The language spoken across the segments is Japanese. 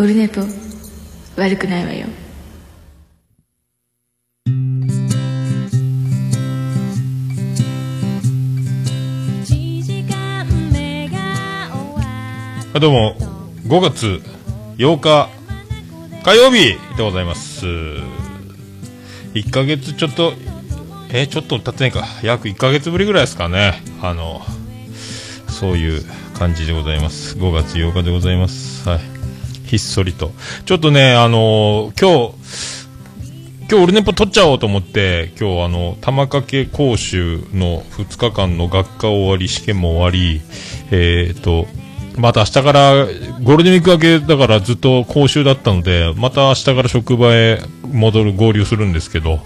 オルネポ悪くないわよ。あどうも。5月8日火曜日でございます。1ヶ月ちょっとえーちょっと経ってないか。約1ヶ月ぶりぐらいですかね。あのそういう感じでございます。5月8日でございます。はい。ひっそりと。ちょっとねあの今日今日オルネポ取っちゃおうと思って今日あの玉掛け講習の2日間の学科終わり試験も終わりえっ、とまた明日からゴールデンウィーク明けだからずっと講習だったのでまた明日から職場へ戻る合流するんですけど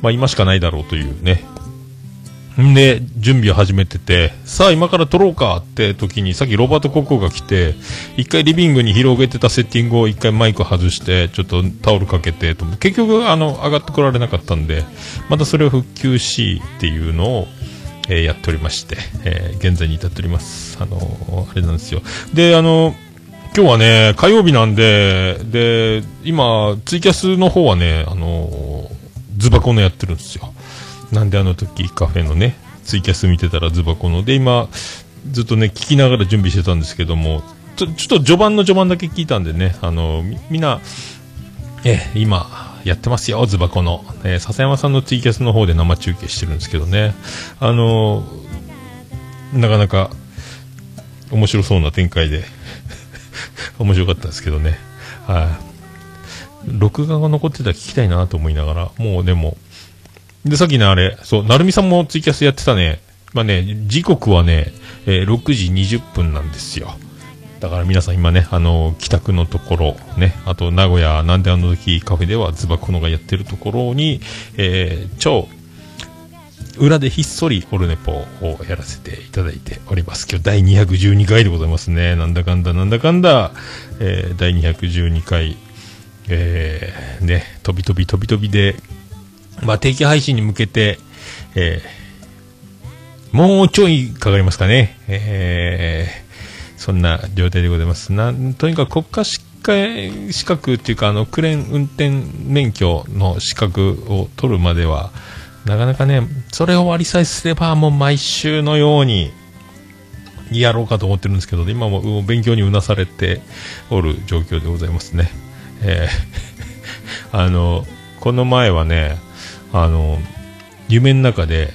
まあ今しかないだろうというね。んで準備を始めててさあ今から撮ろうかって時にさっきロバート・ココが来て一回リビングに広げてたセッティングを一回マイク外してちょっとタオルかけてと結局あの上がってこられなかったんでまたそれを復旧しっていうのをえーやっておりまして、えー現在に至っております。あのーあれなんですよ。で、あの今日はね、火曜日なんで、で、今、ツイキャスの方はね、あのズバコのやってるんですよ。なんであの時カフェのね、ツイキャス見てたらズバコの。で、今、ずっとね、聞きながら準備してたんですけども、ちょちょっと序盤の序盤だけ聞いたんでね、あのみんな、え今、やってますよ、ズバコの。え笹山さんのツイキャスの方で生中継してるんですけどね。あのなかなか面白そうな展開で、面白かったですけどね。はい。録画が残ってたら聞きたいなと思いながら、もうでも、で、さっきね、あれ、そう、なるみさんもツイキャスやってたね。まあね、時刻はね、えー6時20分なんですよ。だから皆さん今ね、あの帰宅のところ、ね、あと名古屋なんであの時カフェではズバコノがやってるところに、えー超裏でひっそりオルネポをやらせていただいております。今日第212回でございますね。なんだかんだなんだかんだ、えー第212回、えーね、飛び飛び飛び飛びで、まあ定期配信に向けて、えーもうちょいかかりますかね。えーそんな状態でございます。なんとにかく国家資格資格っていうか、あの、クレーン運転免許の資格を取るまでは、なかなかね、それを終わりさえすれば、もう毎週のように、やろうかと思ってるんですけど、今も勉強にうなされておる状況でございますね。えーあの、この前はね、あの、夢の中で、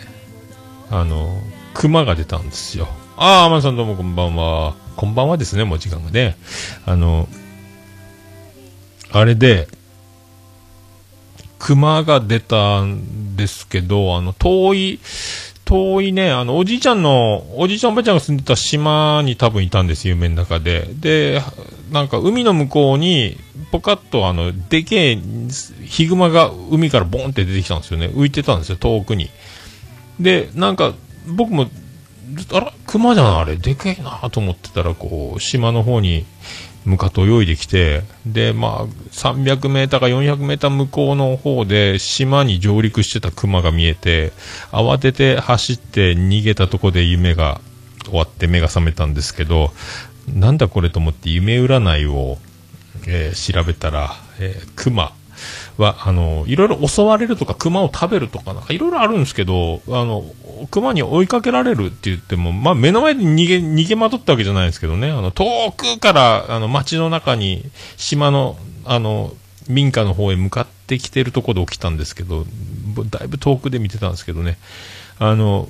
あの、熊が出たんですよ。ああ、天野さんどうもこんばんは。こんばんはですね、もう時間がね。あの、あれで、熊が出たんですけど、あの、遠い、遠いね、あの、おじいちゃんの、おじいちゃんおばあちゃんが住んでた島に多分いたんです、夢の中で。で、なんか海の向こうに、ポカッとあの、でけえ、ヒグマが海からボンって出てきたんですよね。浮いてたんですよ、遠くに。で、なんか、僕も、あら、熊じゃん、あれ、でけえなと思ってたら、こう、島の方に向かって泳いできて、で、まあ、300メーターか400メーター向こうの方で、島に上陸してた熊が見えて、慌てて走って逃げたとこで夢が終わって目が覚めたんですけど、なんだこれと思って夢占いを、えー調べたら、えー熊は、あの、いろいろ襲われるとか、熊を食べるとか、なんかいろいろあるんですけど、あの、熊に追いかけられるって言っても、まあ、目の前で逃げ、逃げまとったわけじゃないですけどね、あの、遠くから、あの、街の中に、島の、あの、民家の方へ向かってきてるところで起きたんですけど、だいぶ遠くで見てたんですけどね、あの、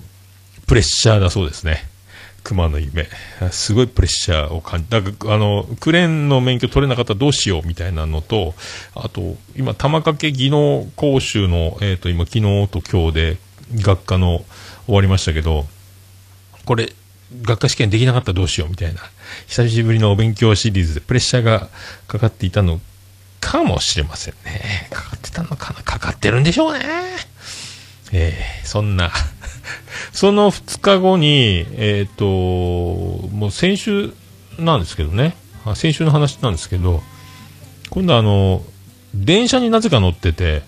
プレッシャーだそうですね。熊の夢。すごいプレッシャーを感じ、だから、あの、クレーンの免許取れなかったらどうしようみたいなのと、あと、今、玉掛技能講習の、えっ、と、今、昨日と今日で、学科の終わりましたけど、これ、学科試験できなかったらどうしようみたいな、久しぶりのお勉強シリーズでプレッシャーがかかっていたのかもしれませんね。かかってたのかなかかってるんでしょうね。えーそんな、その2日後に、えっ、と、もう先週なんですけどね、先週の話なんですけど、今度あの、電車になぜか乗ってて、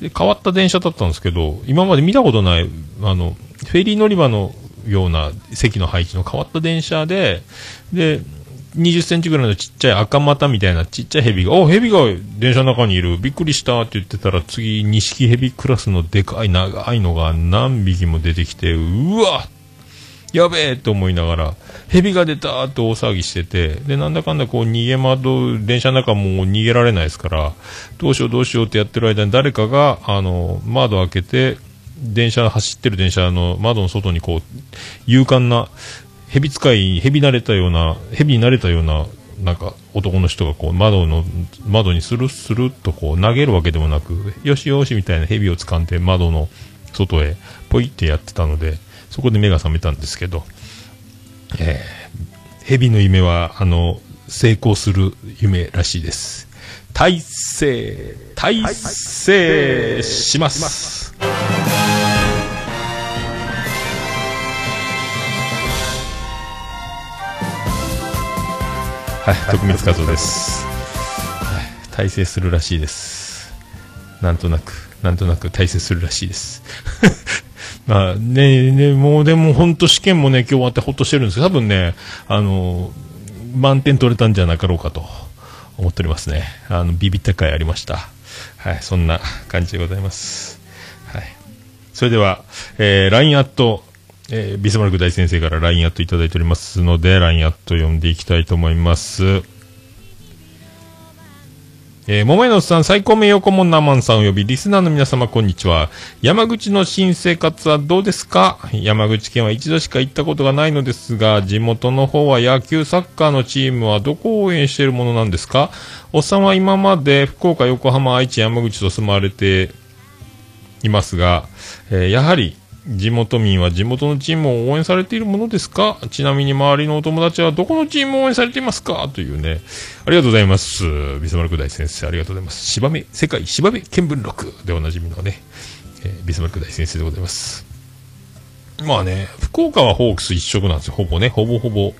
で変わった電車だったんですけど、今まで見たことない、あの、フェリー乗り場のような席の配置の変わった電車で、で、20センチぐらいのちっちゃい赤股みたいなちっちゃい蛇が、お、蛇が電車の中にいる。びっくりしたって言ってたら、次、錦蛇クラスのでかい長いのが何匹も出てきて、うわやべえと思いながら、蛇が出たって大騒ぎしてて、で、なんだかんだこう逃げ窓、電車の中もう逃げられないですから、どうしようどうしようってやってる間に誰かが、あの、窓開けて、電車、走ってる電車の窓の外にこう、勇敢な、蛇使い、蛇慣れたような、蛇に慣れたような、なんか男の人がこう窓の、窓にスルスルっとこう投げるわけでもなく、よしよしみたいな蛇を掴んで窓の外へポイってやってたので、そこで目が覚めたんですけど、えー、蛇の夢は、あの、成功する夢らしいです。大成、大成します。はい、はい徳光和夫です。はい、大成するらしいです。なんとなく、なんとなく大成するらしいです。まあね、ね、もうでも本当試験もね、今日終わってほっとしてるんですけど、多分ね、あの、満点取れたんじゃなかろうかと思っておりますね。あの、ビビった回ありました。はい、そんな感じでございます。はい。それでは、えー、LINE アット、えー、ビスマルク大先生から LINE アットいただいておりますので、LINE アット読んでいきたいと思います。えー、桃屋のさん、最高名誉顧問ナーマンさん及びリスナーの皆様、こんにちは。山口の新生活はどうですか？山口県は一度しか行ったことがないのですが、地元の方は野球、サッカーのチームはどこを応援しているものなんですか？おっさんは今まで福岡、横浜、愛知、山口と住まわれていますが、えー、やはり地元民は地元のチームを応援されているものですか？ちなみに周りのお友達はどこのチームを応援されていますか？というね。ありがとうございます。ビスマルク大先生、ありがとうございます。芝目、世界芝目見聞録でおなじみのね、えー、ビスマルク大先生でございます。まあね、福岡はホークス一色なんですよ。ほぼね、ほぼほぼ。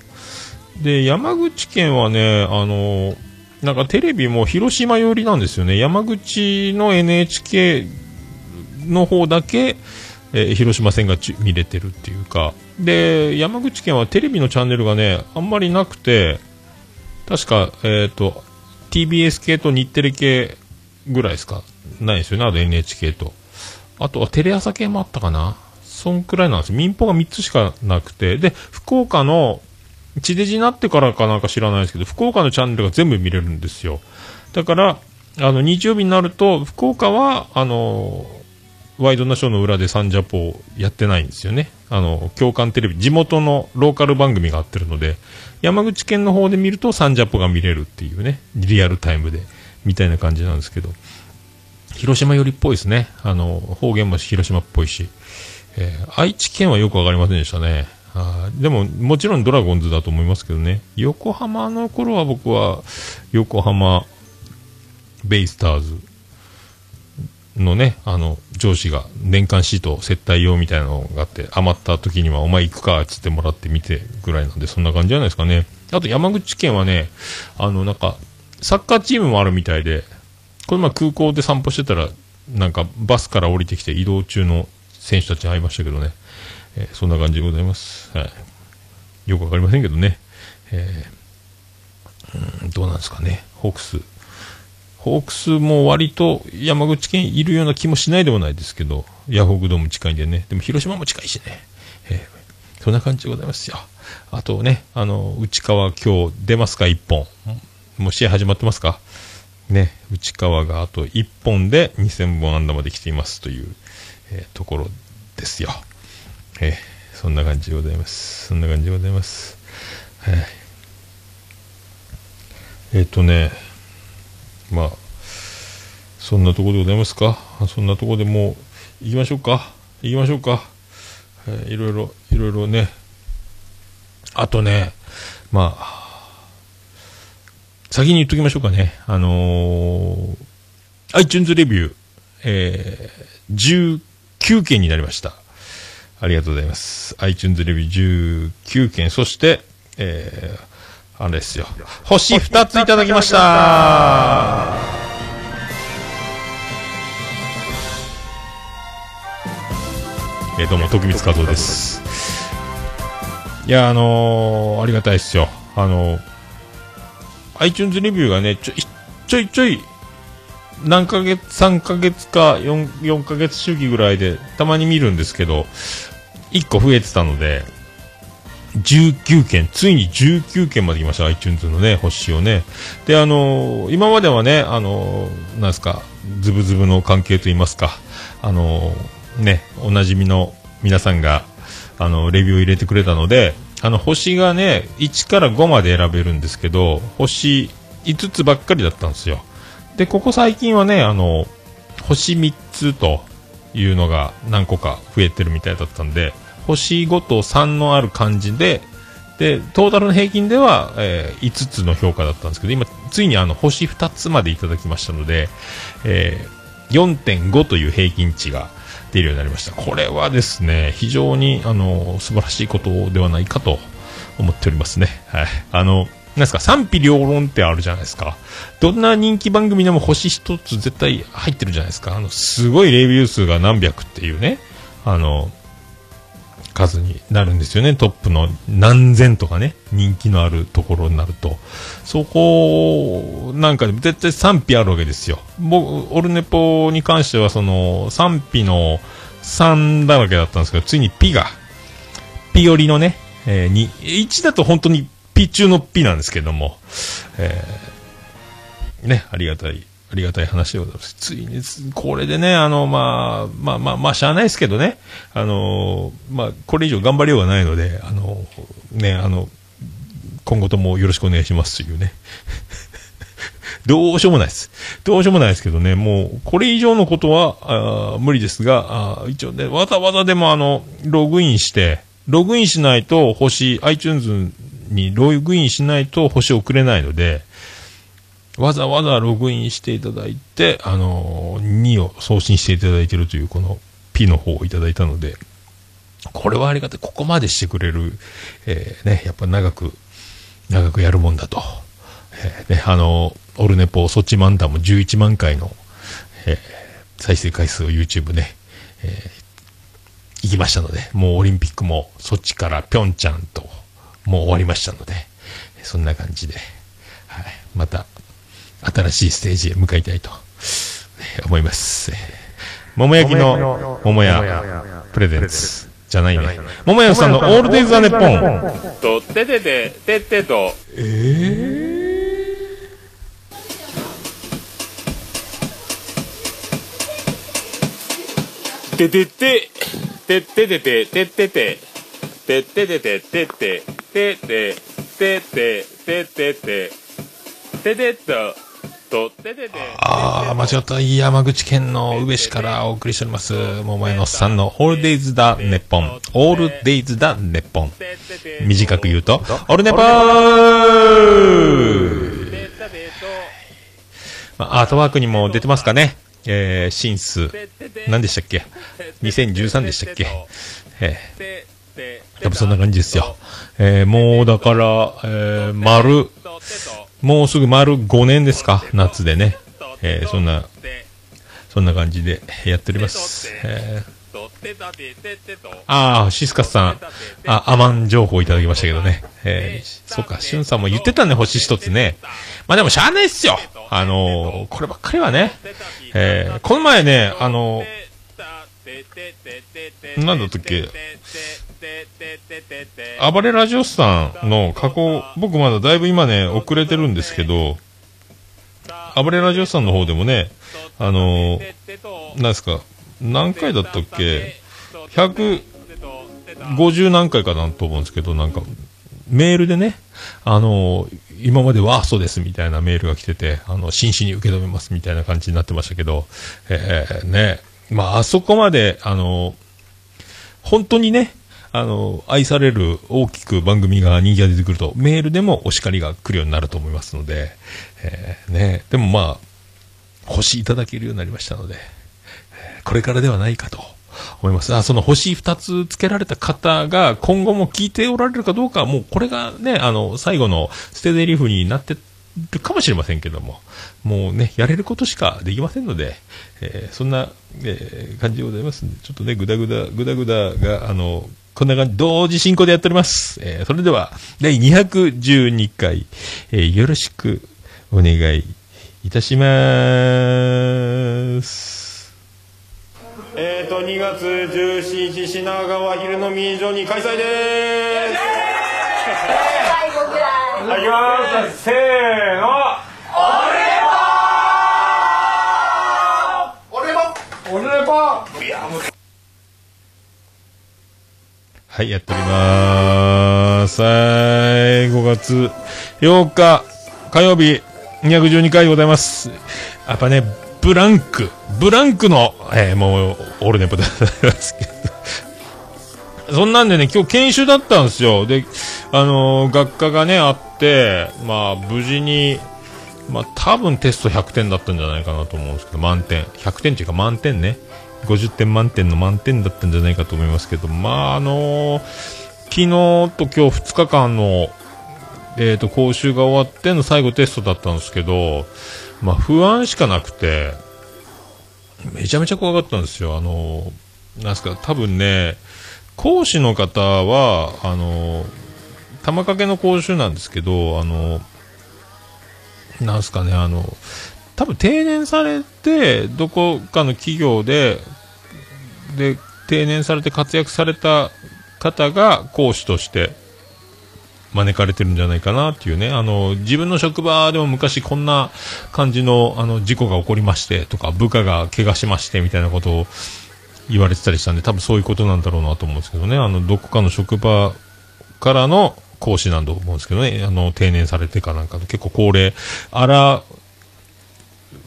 で、山口県はね、あのなんかテレビも広島寄りなんですよね。山口の NHK の方だけ、えー、広島戦が見れてるっていうか、で、山口県はテレビのチャンネルがね、あんまりなくて、確か、えっ、ー、と、TBS 系と日テレ系ぐらいですか、ないですよね、あと NHK と。あとはテレ朝系もあったかな。そんくらいなんです。民放が3つしかなくて、で、福岡の、地デジになってからかなんか知らないですけど、福岡のチャンネルが全部見れるんですよ。だから、あの、日曜日になると、福岡は、あのワイドナショーの裏でサンジャポをやってないんですよね。あの、共感テレビ、地元のローカル番組があってるので、山口県の方で見るとサンジャポが見れるっていうね、リアルタイムで、みたいな感じなんですけど、広島寄りっぽいですね。あの、方言も広島っぽいし、えー、愛知県はよくわかりませんでしたね。あでも、もちろんドラゴンズだと思いますけどね。横浜の頃は僕は、横浜ベイスターズのね、あの、上司が年間シート接待用みたいなのがあって、余った時にはお前行くか、つってもらってみてぐらいなんで、そんな感じじゃないですかね。あと山口県はね、あの、なんか、サッカーチームもあるみたいで、この前空港で散歩してたら、なんかバスから降りてきて移動中の選手たちに会いましたけどね、えー、そんな感じでございます。はい。よくわかりませんけどね、えー、うん、どうなんですかね、ホークス。ホークスも割と山口県いるような気もしないでもないですけど、ヤホークドーム近いんでね。でも広島も近いしね。えー、そんな感じでございますよ。あとね、あの、内川今日出ますか、1本。もう試合始まってますか？ね、内川があと1本で2000本安打まで来ていますという、えー、ところですよ。えー、そんな感じでございます。そんな感じでございます。えー、えっ、とね、まあ、そんなところでございますか？そんなところでもう、行きましょうか？行きましょうか？えー、いろいろ、いろいろね。あとね、まあ、先に言っときましょうかね。あのー、iTunes レビュー、えー、19件になりました。ありがとうございます。iTunes レビュー19件、そして、えー、あれですよ。星2ついただきましたえどうも、徳光和夫です。いや、あのー、ありがたいですよ。あのー、iTunes レビューがね、ちょいちょいちょい、何ヶ月、3ヶ月か4、4ヶ月周期ぐらいで、たまに見るんですけど、1個増えてたので、19件、ついに19件まで来ました、iTunes のね、星をね。で、あのー、今まではね、あのー、なんですか、ズブズブの関係といいますか、あのー、ね、おなじみの皆さんが、あの、レビューを入れてくれたので、あの、星がね、1から5まで選べるんですけど、星5つばっかりだったんですよ。で、ここ最近はね、あの、星3つというのが何個か増えてるみたいだったんで、星5と3のある感じで、で、トータルの平均では、えー、5つの評価だったんですけど、今、ついにあの、星2つまでいただきましたので、えー、4.5という平均値が出るようになりました。これはですね、非常に、あの、素晴らしいことではないかと思っておりますね。はい。あの、なんですか、賛否両論ってあるじゃないですか。どんな人気番組でも星一つ絶対入ってるじゃないですか。あの、すごいレビュー数が何百っていうね。あの、数になるんですよね。トップの何千とかね、人気のあるところになると。そこなんか絶対賛否あるわけですよ。僕、オルネポに関してはその賛否の3だらけだったんですけど、ついにピが、ピよりのね、えー、1だと本当にピ中のピなんですけども、えー、ね、ありがたいありがたい話でございます。ついに、これでね、あの、まあ、まあまあ、まあ、しゃあないですけどね、あの、まあ、これ以上頑張りようがないので、あの、ね、あの、今後ともよろしくお願いしますというね。どうしようもないです。どうしようもないですけどね、もう、これ以上のことは、あ無理ですが、あ一応ね、わざわざでもあの、ログインして、ログインしないと星、iTunes にログインしないと星を送れないので、わざわざログインしていただいて、あのー、2を送信していただいているという、この P の方をいただいたので、これはありがたい。ここまでしてくれる、えー、ね、やっぱ長く、長くやるもんだと。えー、ね、あのー、オルネポ、ソチマンダも11万回の、えー、再生回数を YouTube ね、えー、行きましたので、もうオリンピックも、そっちからぴょんちゃんと、もう終わりましたので、そんな感じで、はい、また、新しいステージへ向かいたいと思います。桃焼きの桃屋プレゼンツじゃないね。桃屋さんのオールデイズ・ザ・ネッポン。とっててて、てってと。えー？ててて、てっててて、てってて、てっててて、てって、てって、てって、てってて、ててっと、ああ、間違った。山口県の宇部市からお送りしております。桃屋のさんのオールデイズだネッポン。オールデイズだネッポン。短く言うと、オールネポーまあ、アートワークにも出てますかね。えー、シンス、何でしたっけ ?2013 でしたっけ？えー、多分そんな感じですよ。えー、もうだから、えー、丸、もうすぐ丸5年ですか、夏でね。えー、そんな、そんな感じでやっております。えー、ああ、シスカスさん、あ、アマン情報いただきましたけどね。えー、そっか、シュンさんも言ってたね、星一つね。まあでもしゃあないっすよ。あのー、こればっかりはね。えー、この前ね、あのー、なんだったっけ、暴れラジオスさんの過去、僕まだだいぶ今ね、遅れてるんですけど、暴れラジオスさんの方でもね、あのー、なんですか、何回だったっけ ?150 何回かなと思うんですけど、なんか、メールでね、あのー、今までワーストですみたいなメールが来てて、あの、真摯に受け止めますみたいな感じになってましたけど、えー、ね、まあ、あそこまで、あのー、本当にね、あの、愛される大きく番組が人気が出てくると、メールでもお叱りが来るようになると思いますので、えー、ね、でもまあ、星いただけるようになりましたので、これからではないかと思います。あ、その星2つ付けられた方が今後も聞いておられるかどうかは、もうこれがね、あの、最後の捨て台リフになってるかもしれませんけども、もうね、やれることしかできませんので、えー、そんな、えー、感じでございますんで、ちょっとね、ぐだぐだ、ぐだぐだが、あの、こんな感じ、同時進行でやっております。えー、それでは、第212回、えー、よろしくお願いいたします。えっ、ー、と2月17日品川昼のミージョに開催でーす。最後ぐらい。いきます。せーの。俺も俺も俺もいやもうはい、やっておりまーす。はい、5月8日火曜日212回でございます。やっぱね、ブランク、ブランクの、えー、もう、オールネポでございますけど。そんなんでね、今日研修だったんですよ。で、あのー、学科がね、あって、まあ、無事に、まあ、多分テスト100点だったんじゃないかなと思うんですけど、満点。100点っていうか満点ね。50点満点の満点だったんじゃないかと思いますけど、まあ、あのー、昨日と今日2日間の、えっ、ー、と、講習が終わっての最後テストだったんですけど、まあ、不安しかなくて、めちゃめちゃ怖かったんですよ。あのー、なんすか、多分ね、講師の方は、あの玉掛けの講習なんですけど、あのなんすかね、あの、多分定年されて、どこかの企業で、で、定年されて活躍された方が講師として招かれてるんじゃないかなっていうね、あの、自分の職場でも昔こんな感じの、あの、事故が起こりましてとか、部下が怪我しましてみたいなことを言われてたりしたんで、多分そういうことなんだろうなと思うんですけどね、あの、どこかの職場からの講師なんだと思うんですけどね、あの、定年されてかなんか結構高齢、あ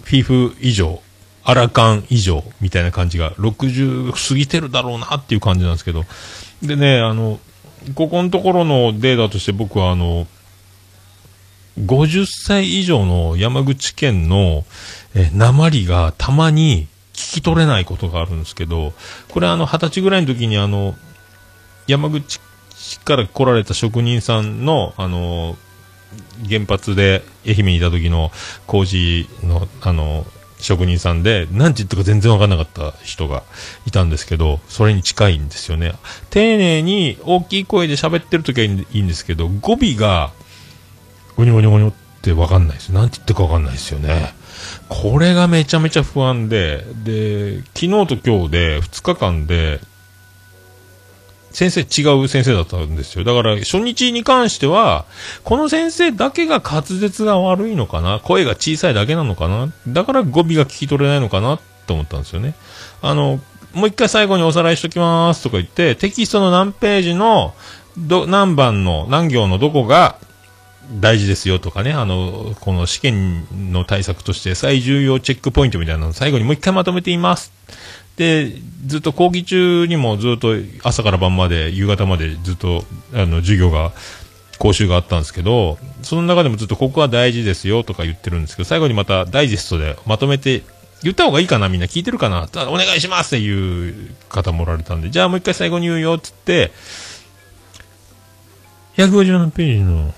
ら、フィフ以上、アラカン以上みたいな感じが、60過ぎてるだろうなっていう感じなんですけど、でね、あの、ここのところのデータとして僕はあの、50歳以上の山口県のえ鉛がたまに聞き取れないことがあるんですけど、これあの、20歳ぐらいの時にあの、山口から来られた職人さんの、あの、原発で愛媛にいた時の工事の、あの、職人さんで、何て言ったか全然わかんなかった人がいたんですけど、それに近いんですよね。丁寧に大きい声で喋ってる時はいいんですけど、語尾が、ゴニョゴニョゴニョってわかんないです。何て言ってかわかんないですよね。これがめちゃめちゃ不安で、で、昨日と今日で2日間で、先生違う先生だったんですよ。だから初日に関しては、この先生だけが滑舌が悪いのかな声が小さいだけなのかなだから語尾が聞き取れないのかなと思ったんですよね。あの、もう一回最後におさらいしときますとか言って、テキストの何ページの、ど、何番の、何行のどこが大事ですよとかね、あの、この試験の対策として最重要チェックポイントみたいなの最後にもう一回まとめています。で、ずっと講義中にもずっと朝から晩まで、夕方までずっと、あの、授業が、講習があったんですけど、その中でもずっとここは大事ですよとか言ってるんですけど、最後にまたダイジェストでまとめて、言った方がいいかなみんな聞いてるかなお願いしますっていう方もおられたんで、じゃあもう一回最後に言うよっつって、157ページの、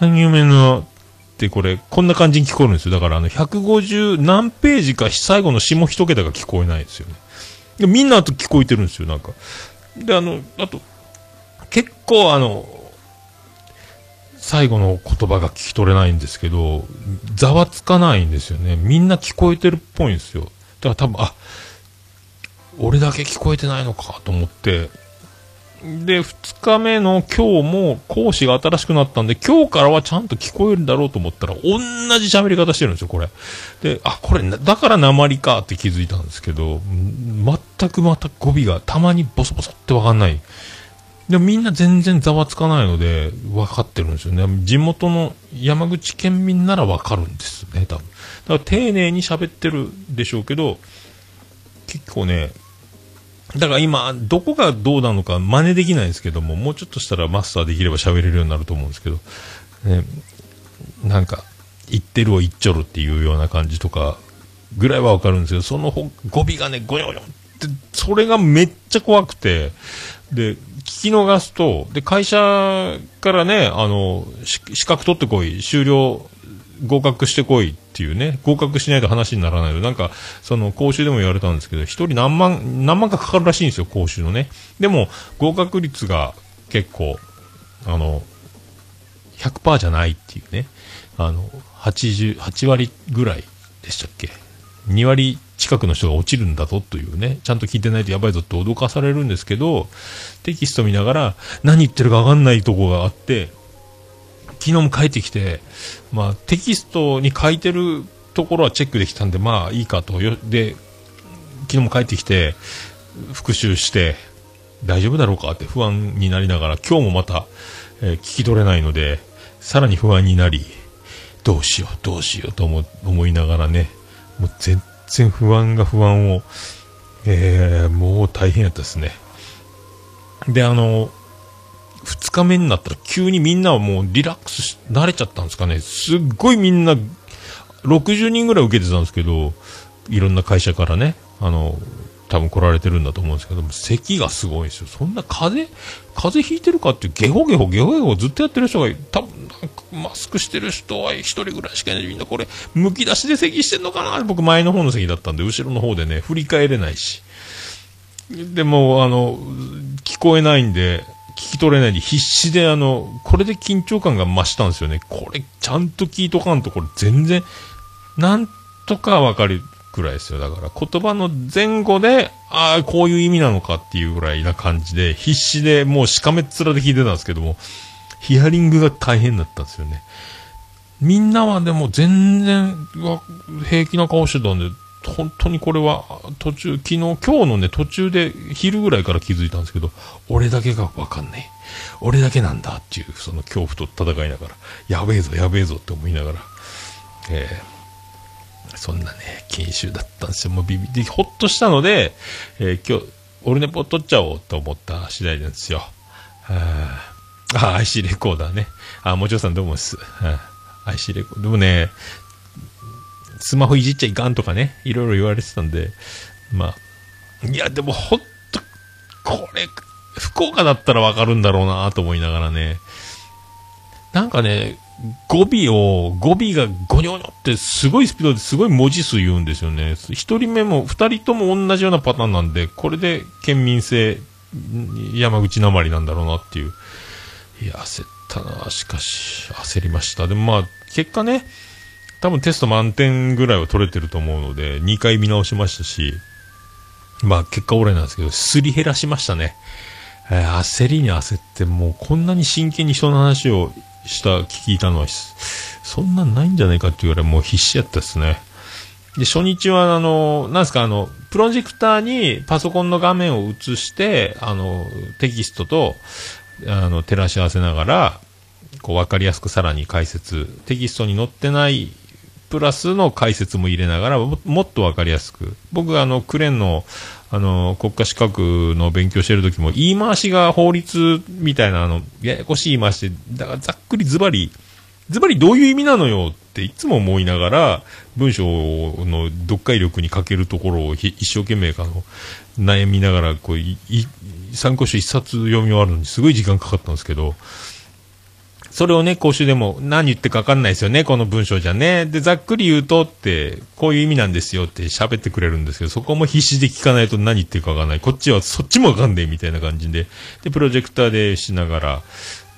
3行目のってこれ、こんな感じに聞こえるんですよ。だからあの、150何ページか最後の下一桁が聞こえないですよね。でみんなと聞こえてるんですよ、なんか。で、あの、あと、結構あの、最後の言葉が聞き取れないんですけど、ざわつかないんですよね。みんな聞こえてるっぽいんですよ。だから多分、あ、俺だけ聞こえてないのかと思って、で、2日目の今日も講師が新しくなったんで、今日からはちゃんと聞こえるだろうと思ったら、同じ喋り方してるんですよ、これ。で、あ、これ、だから鉛かって気づいたんですけど、全くまた語尾がたまにボソボソってわかんない。でもみんな全然ざわつかないので、分かってるんですよね。地元の山口県民なら分かるんですね、多分。だから丁寧に喋ってるでしょうけど、結構ね、だから今、どこがどうなのか真似できないんですけども、もうちょっとしたらマスターできれば喋れるようになると思うんですけど、ね、なんか、言ってるを言っちょるっていうような感じとか、ぐらいはわかるんですけど、その語尾がね、ゴヨゴヨって、それがめっちゃ怖くて、で、聞き逃すと、で、会社からね、あの、資格取ってこい、終了合格してこいっていうね、合格しないと話にならないのなんか、その講習でも言われたんですけど、一人何万、何万かかかるらしいんですよ、講習のね。でも、合格率が結構、あの、100%じゃないっていうね、あの、80、8割ぐらいでしたっけ ?2 割近くの人が落ちるんだぞというね、ちゃんと聞いてないとやばいぞって脅かされるんですけど、テキスト見ながら何言ってるかわかんないとこがあって、昨日も帰ってきて、まあ、テキストに書いてるところはチェックできたんで、まあいいかと。で、昨日も帰ってきて、復習して、大丈夫だろうかって不安になりながら、今日もまた、えー、聞き取れないので、さらに不安になり、どうしよう、どうしようと思思いながらね、もう全然不安が不安を、えー、もう大変やったですね。で、あの、2日目になったら急にみんなはもうリラックスし、慣れちゃったんですかね。すっごいみんな、60人ぐらい受けてたんですけど、いろんな会社からね、あの、多分来られてるんだと思うんですけども、咳がすごいんですよ。そんな風邪、風邪ひいてるかってゲホゲホ、ゲホゲホずっとやってる人が、多分マスクしてる人は一人ぐらいしかいない。みんなこれ、むき出しで咳してんのかな？僕前の方の席だったんで、後ろの方でね、振り返れないし。でも、あの、聞こえないんで、聞き取れないで必死であの、これで緊張感が増したんですよね。これ、ちゃんと聞いとかんと、これ全然、なんとかわかるぐらいですよ。だから言葉の前後で、ああ、こういう意味なのかっていうぐらいな感じで、必死でもうしかめっ面で聞いてたんですけども、ヒアリングが大変だったんですよね。みんなはでも全然平気な顔してたんで、本当にこれは途中、昨日、今日のね、途中で昼ぐらいから気づいたんですけど、俺だけがわかんねえ。俺だけなんだっていう、その恐怖と戦いながら、やべえぞ、やべえぞって思いながら、えーそんなね、研修だったんですよ。もうビビってほっとしたので、えー、今日、オルネポ撮っちゃおうと思った次第なんですよ。ああ、IC レコーダーね。あ、もちろんさんどうもです？IC レコーダー。でもね、スマホいじっちゃいかんとかね、いろいろ言われてたんで、まあ、いや、でもほんと、これ、福岡だったらわかるんだろうなと思いながらね、なんかね、語尾を、語尾がゴニョゴニョってすごいスピードですごい文字数言うんですよね。一人目も二人とも同じようなパターンなんで、これで県民性、山口なまりなんだろうなっていう。いや、焦ったなしかし、焦りました。でもまあ、結果ね、多分テスト満点ぐらいは取れてると思うので、2回見直しましたし、まあ結果俺なんですけど、すり減らしましたね。えー、焦りに焦って、もうこんなに真剣に人の話をした聞いたのは、そんなんないんじゃないかって言われもう必死やったですね。で、初日は、あの、なんですか、あの、プロジェクターにパソコンの画面を映して、あの、テキストと、あの、照らし合わせながら、こう、わかりやすくさらに解説、テキストに載ってないプラスの解説も入れながらもっとわかりやすく。僕あの、クレーンの、あの、国家資格の勉強してる時も、言い回しが法律みたいな、あの、ややこしい言い回しで、だからざっくりズバリ、ズバリどういう意味なのよっていつも思いながら、文章の読解力に欠けるところを一生懸命あの、悩みながら、こう、参考書一冊読み終わるのにすごい時間かかったんですけど、それをね、講習でも何言ってかわかんないですよね、この文章じゃね。で、ざっくり言うとって、こういう意味なんですよって喋ってくれるんですけど、そこも必死で聞かないと何言ってるかわかんない。こっちはそっちもわかんねえみたいな感じで。で、プロジェクターでしながら、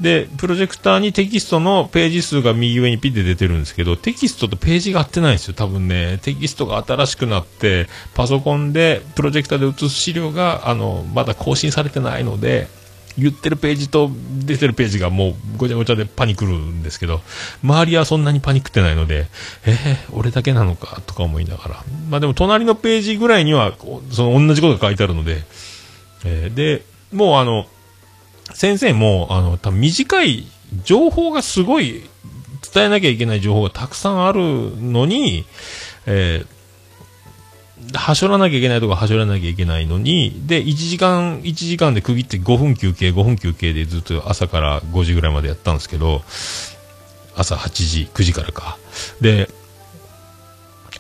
で、プロジェクターにテキストのページ数が右上にピッて出てるんですけど、テキストとページが合ってないんですよ。多分ね、テキストが新しくなって、パソコンで、プロジェクターで映す資料が、あの、まだ更新されてないので、言ってるページと出てるページがもうごちゃごちゃでパニクるんですけど、周りはそんなにパニクってないので、えー、俺だけなのかとか思いながら。まあでも隣のページぐらいには、その同じことが書いてあるので、えー、で、もうあの、先生も、あの、多分短い情報がすごい伝えなきゃいけない情報がたくさんあるのに、えー、はしょらなきゃいけないとかはしょらなきゃいけないのに、で、1時間、1時間で区切って5分休憩、5分休憩でずっと朝から5時ぐらいまでやったんですけど、朝8時、9時からか。で、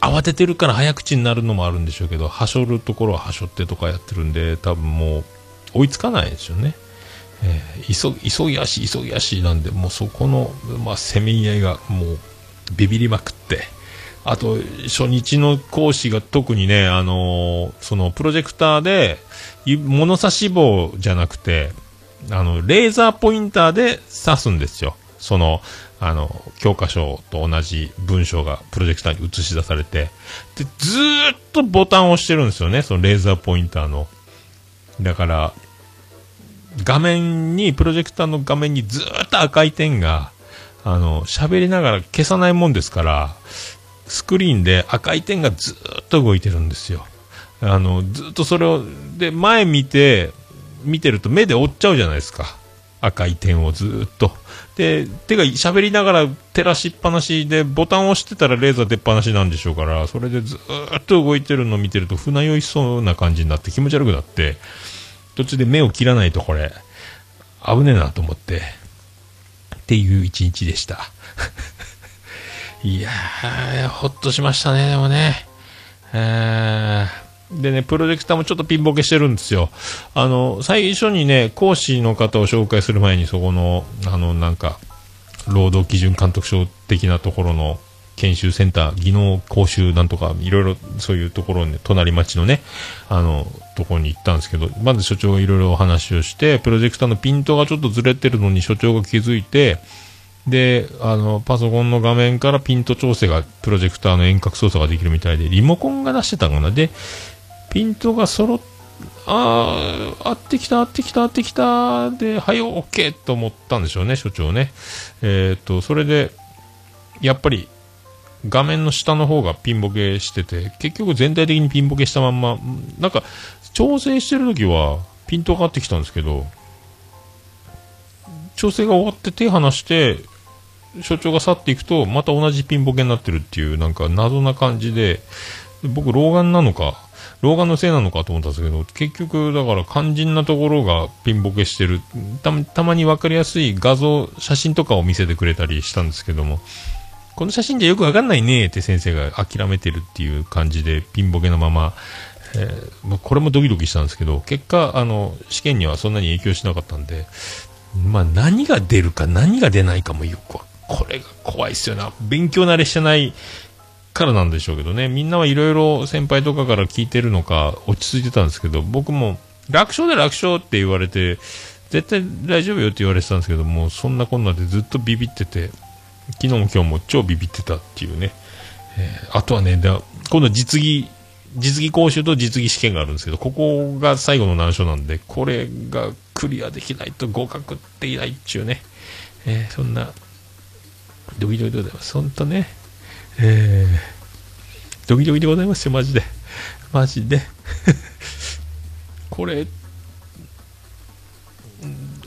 慌ててるから早口になるのもあるんでしょうけど、はしょるところははしょってとかやってるんで、多分もう追いつかないですよね。えー、急ぎ足、急ぎ足なんで、もうそこの、まあ、せめぎ合いがもうビビりまくって、あと、初日の講師が特にね、あのー、そのプロジェクターで、物差し棒じゃなくて、あの、レーザーポインターで刺すんですよ。その、あの、教科書と同じ文章がプロジェクターに映し出されて、で、ずーっとボタンを押してるんですよね、そのレーザーポインターの。だから、画面に、プロジェクターの画面にずーっと赤い点が、あの、喋りながら消さないもんですから、スクリーンで赤い点がずっと動いてるんですよ。あの、ずっとそれを、で、前見て、見てると目で追っちゃうじゃないですか。赤い点をずっと。で、手が喋りながら照らしっぱなしで、ボタンを押してたらレーザー出っ放しなんでしょうから、それでずっと動いてるのを見てると船酔いしそうな感じになって気持ち悪くなって、途中で目を切らないとこれ、危ねえなと思って、っていう一日でした。いやー、ほっとしましたね、でもね。でね、プロジェクターもちょっとピンボケしてるんですよ。あの、最初にね、講師の方を紹介する前に、そこの、あの、なんか、労働基準監督署的なところの研修センター、技能講習なんとか、いろいろそういうところに、隣町のね、あの、ところに行ったんですけど、まず所長がいろいろお話をして、プロジェクターのピントがちょっとずれてるのに所長が気づいて、で、あの、パソコンの画面からピント調整が、プロジェクターの遠隔操作ができるみたいで、リモコンが出してたのかな。で、ピントが揃っ、ああ、合ってきた、合ってきた、合ってきた、で、はい、オッケーと思ったんでしょうね、所長ね。えっ、と、それで、やっぱり、画面の下の方がピンボケしてて、結局全体的にピンボケしたまんま、なんか、調整してる時は、ピントが合ってきたんですけど、調整が終わって手離して、所長が去っていくと、また同じピンボケになってるっていう、なんか謎な感じで、僕、老眼なのか、老眼のせいなのかと思ったんですけど、結局、だから肝心なところがピンボケしてる。たたまに分かりやすい画像、写真とかを見せてくれたりしたんですけども、この写真じゃよくわかんないねって先生が諦めてるっていう感じで、ピンボケのまま、えー、これもドキドキしたんですけど、結果、あの、試験にはそんなに影響しなかったんで、まあ何が出るか何が出ないかもよくこれが怖いっすよな。勉強慣れしてないからなんでしょうけどね、みんなはいろいろ先輩とかから聞いてるのか、落ち着いてたんですけど、僕も楽勝で楽勝って言われて、絶対大丈夫よって言われてたんですけども、そんなこんなでずっとビビってて、昨日も今日も超ビビってたっていうね。えー、あとはね、だ今度実技、実技講習と実技試験があるんですけど、ここが最後の難所なんで、これがクリアできないと合格できないっていうね、えー、そんな、ドキドキでございます。ほんとね、えー、ドキドキでございますよ、マジで。マジで。これ、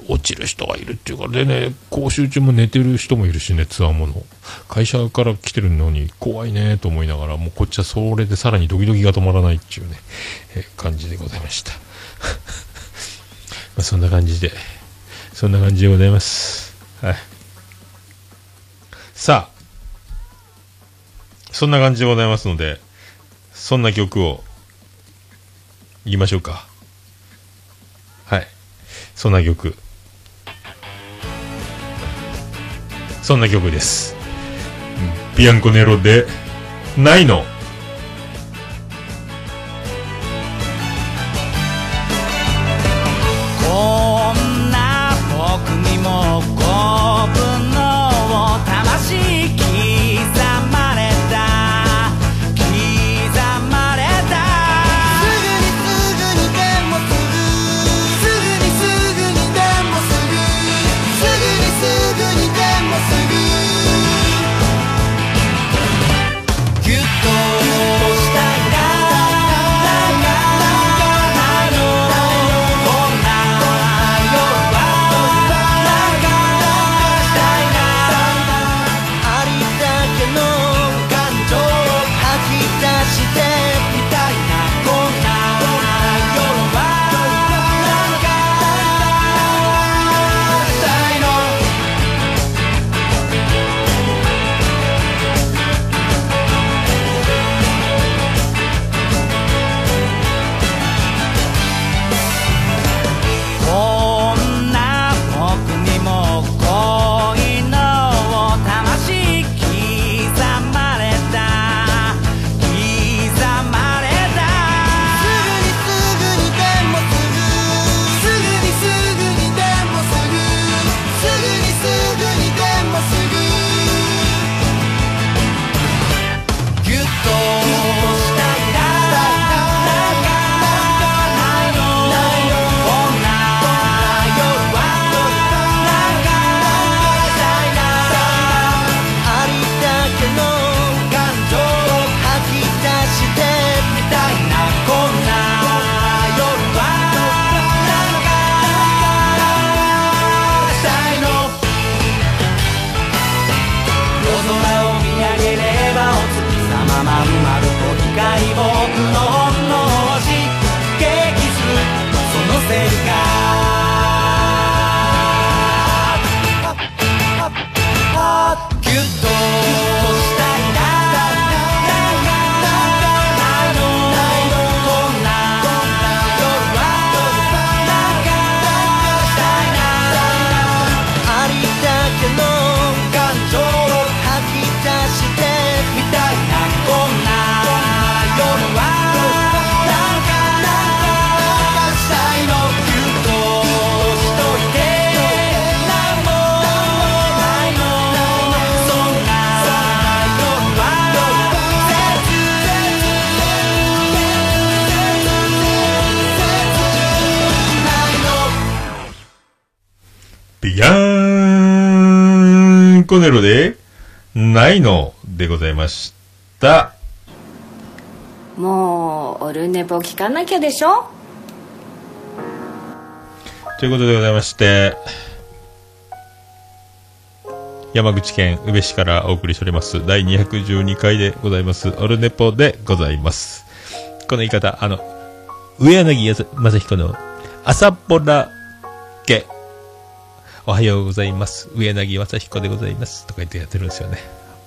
落ちる人がいるっていうか、でね、講習中も寝てる人もいるしね、ツアーもの。会社から来てるのに怖いねと思いながら、もうこっちはそれでさらにドキドキが止まらないっていうね、え感じでございました。まそんな感じで、そんな感じでございます。はい。さあ、そんな感じでございますので、そんな曲を言いましょうか。はい。そんな曲。そんな曲です。ビアンコネロで、ないの。ロで、ないのでございました。もうオルネポ聞かなきゃでしょ？ということでございまして、山口県宇部市からお送りしております、第212回でございます、オルネポでございます。この言い方、あの、上柳正彦の朝ぼら家。おはようございます。上柳正彦でございます。とか言ってやってるんですよね。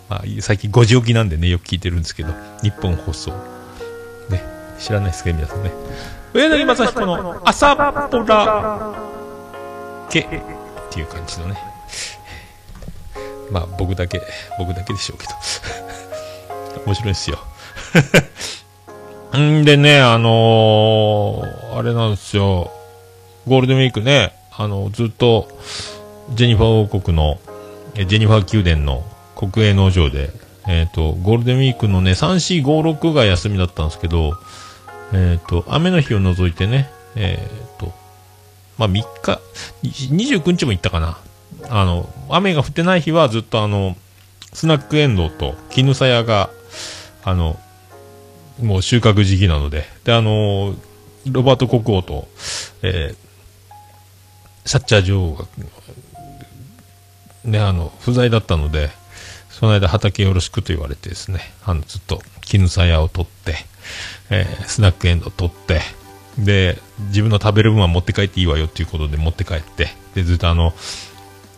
まあ、最近5時起きなんでね、よく聞いてるんですけど、日本放送。ね、知らないですか、皆さんね。上柳正彦の朝ぼら家っていう感じのね。まあ、僕だけ、僕だけでしょうけど。面白いですよ。んでね、あのーあれなんですよ。ゴールデンウィークね、あの、ずっと、ジェニファー王国の、ジェニファー宮殿の国営農場で、えっ、と、ゴールデンウィークのね、3、4、5、6が休みだったんですけど、えっ、と、雨の日を除いてね、えっ、と、まあ、3日、29日も行ったかな。あの、雨が降ってない日はずっとあの、スナックエンドウと絹さやが、あの、もう収穫時期なので、で、あの、ロバート国王と、えーサッチャー女王が、ね、あの、不在だったので、その間畑よろしくと言われてですね、あの、ずっと絹さやを取って、えースナックエンドウ取って、で、自分の食べる分は持って帰っていいわよっていうことで持って帰って、で、ずっとあの、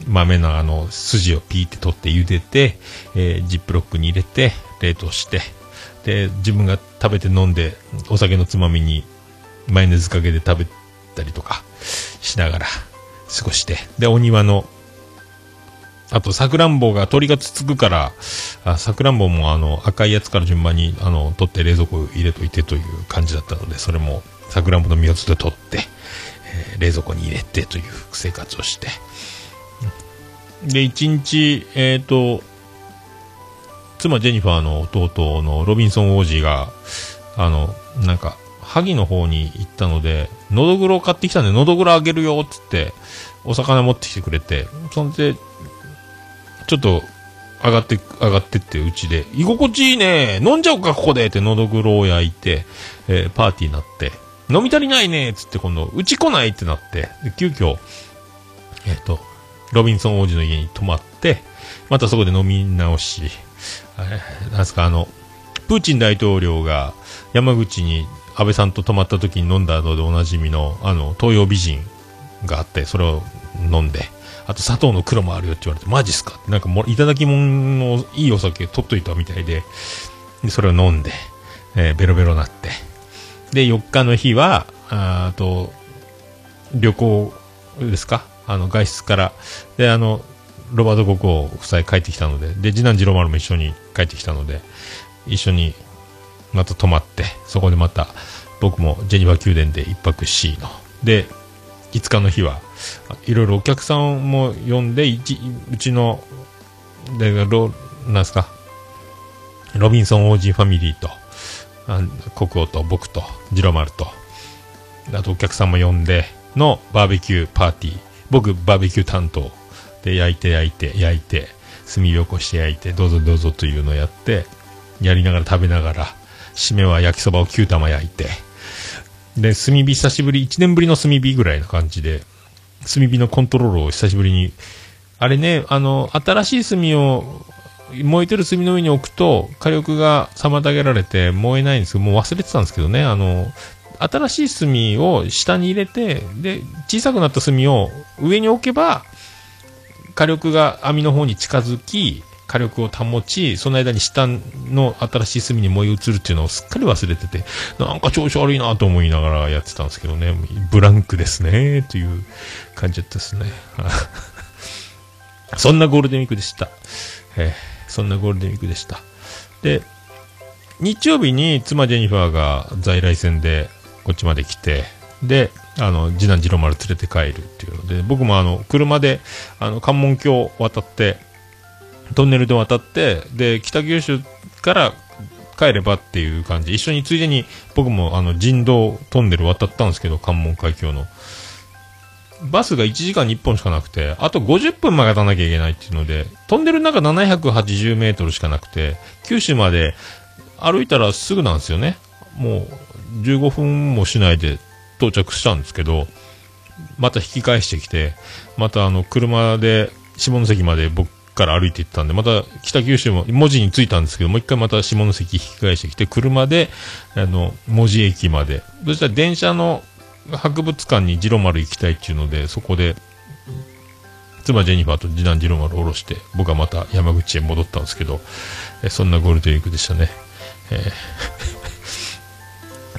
豆のあの、筋をピーって取って茹でて、えージップロックに入れて、冷凍して、で、自分が食べて飲んで、お酒のつまみに、マヨネーズかけて食べたりとかしながら過ごして、で、お庭の、あと、さくらんぼが鳥がつつくから、あさくらんぼもあの、赤いやつから順番に、あの、取って冷蔵庫入れといてという感じだったので、それも、さくらんぼの実をつて取って、えー冷蔵庫に入れてという生活をして、で、一日、えっ、と、妻ジェニファーの弟のロビンソン王子が、あの、なんか、萩の方に行ったので、のどぐろを買ってきたんで、のどぐろあげるよ、つって、お魚持ってきてくれて、そんで、ちょっと、上がって、上がってって、うちで、居心地いいね。飲んじゃおうか、ここでって、のどぐろを焼いて、えーパーティーになって、飲み足りないねつって、今度、うち来ないってなって、で急遽、えっ、と、ロビンソン王子の家に泊まって、またそこで飲み直し、えーなんすか、あの、プーチン大統領が山口に安倍さんと泊まった時に飲んだのでおなじみの、あの、東洋美人があって、それを飲んで、あと砂糖の黒もあるよって言われて、マジっすか？って、なんかも、いただき物のいいお酒取っといたみたいで、でそれを飲んで、えーベロベロなって。で、4日の日は、ああと、旅行ですか？あの、外出から。で、あの、ロバート国王夫妻帰ってきたので、で、次男次郎丸も一緒に帰ってきたので、一緒にまた泊まって、そこでまた、僕もジェニファー宮殿で一泊しの。で、5日の日は、いろいろお客さんも呼んで、うちの、で、ロ、なんすか、ロビンソン王子ファミリーと、国王と僕と、ジロマルと、あとお客さんも呼んでのバーベキューパーティー。僕、バーベキュー担当で焼いて焼いて焼いて、炭火起こして焼いて、どうぞどうぞというのをやって、やりながら食べながら、締めは焼きそばを9玉焼いて、で、炭火久しぶり、1年ぶりの炭火ぐらいな感じで、炭火のコントロールを久しぶりに、あれね、あの、新しい炭を燃えてる炭の上に置くと、火力が妨げられて燃えないんですけど、もう忘れてたんですけどね、あの、新しい炭を下に入れて、で、小さくなった炭を上に置けば、火力が網の方に近づき、火力を保ち、その間に下の新しい炭に燃え移るっていうのをすっかり忘れてて、なんか調子悪いなと思いながらやってたんですけどね、ブランクですね、という感じだったですね。そんなゴールデンウィークでした。えーそんなゴールデンウィークでした。で、日曜日に妻ジェニファーが在来線でこっちまで来て、で、あの、次男次郎丸連れて帰るっていうので、僕もあの、車で、あの、関門橋を渡って、トンネルで渡って、で、北九州から帰ればっていう感じ。一緒についでに僕もあの、人道トンネル渡ったんですけど、関門海峡の。バスが1時間に1本しかなくて、あと50分待たなきゃいけないっていうので、トンネルの中780メートルしかなくて、九州まで歩いたらすぐなんですよね。もう15分もしないで到着したんですけど、また引き返してきて、またあの車で下関まで僕から歩いて行ったんで、また北九州も文字に着いたんですけど、もう一回また下関引き返してきて、車であの文字駅まで、そしたら電車の博物館にジロ丸行きたいっていうので、そこで、妻ジェニファーと次男ジロ丸を下ろして、僕はまた山口へ戻ったんですけど、えそんなゴールデンウィークでしたね。えー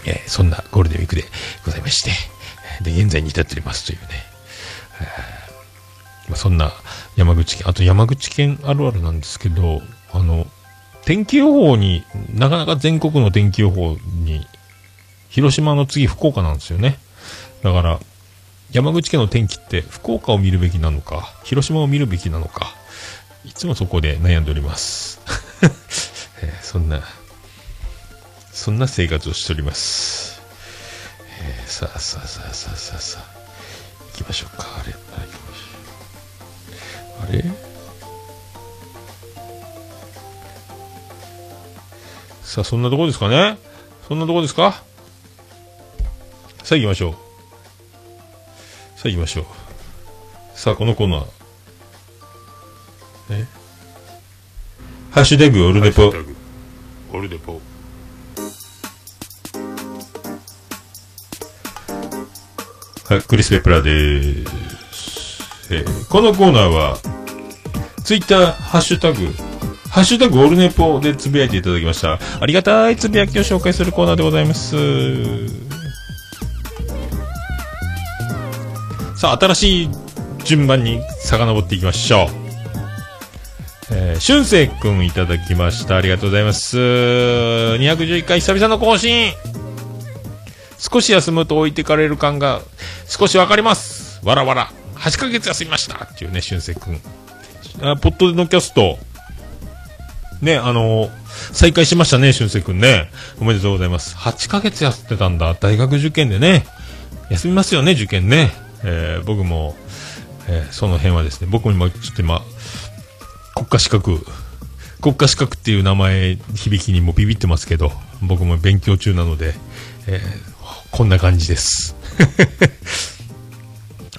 えーそんなゴールデンウィークでございまして、で、現在に至っておりますというね。えーまあ、そんな山口県、あと山口県あるあるなんですけど、あの、天気予報に、なかなか全国の天気予報に、広島の次福岡なんですよね。だから、山口県の天気って福岡を見るべきなのか、広島を見るべきなのか、いつもそこで悩んでおります。えーそんな、そんな生活をしております。えーさあさあさあさあさあさあ、行きましょうか。あれ、あれ行きましょう。あれ？さあ、そんなとこですかね？そんなとこですか？さあ行きましょう。さあ行きましょう。さあ、このコーナー。え？ハッシュタグオルネポ。オルネポ。はい、クリス・ペプラでーす。えーこのコーナーは、ツイッター、ハッシュタグ、ハッシュタグオルネポでつぶやいていただきました。ありがたいつぶやきを紹介するコーナーでございます。さあ、新しい順番に遡っていきましょう。えー、しゅんせいくんいただきました。ありがとうございます。211回久々の更新少し休むと置いてかれる感が少しわかります。わらわら。8ヶ月休みましたっていうね、しゅんせいくん。あ、ポッドのキャスト、ね、あの再開しましたね、しゅんせいくんね。おめでとうございます。8ヶ月やってたんだ。大学受験でね。休みますよね、受験ね。えー僕も、えーその辺はですね、僕も今、ちょっと今、国家資格、国家資格っていう名前、響きにもビビってますけど、僕も勉強中なので、えーこんな感じです。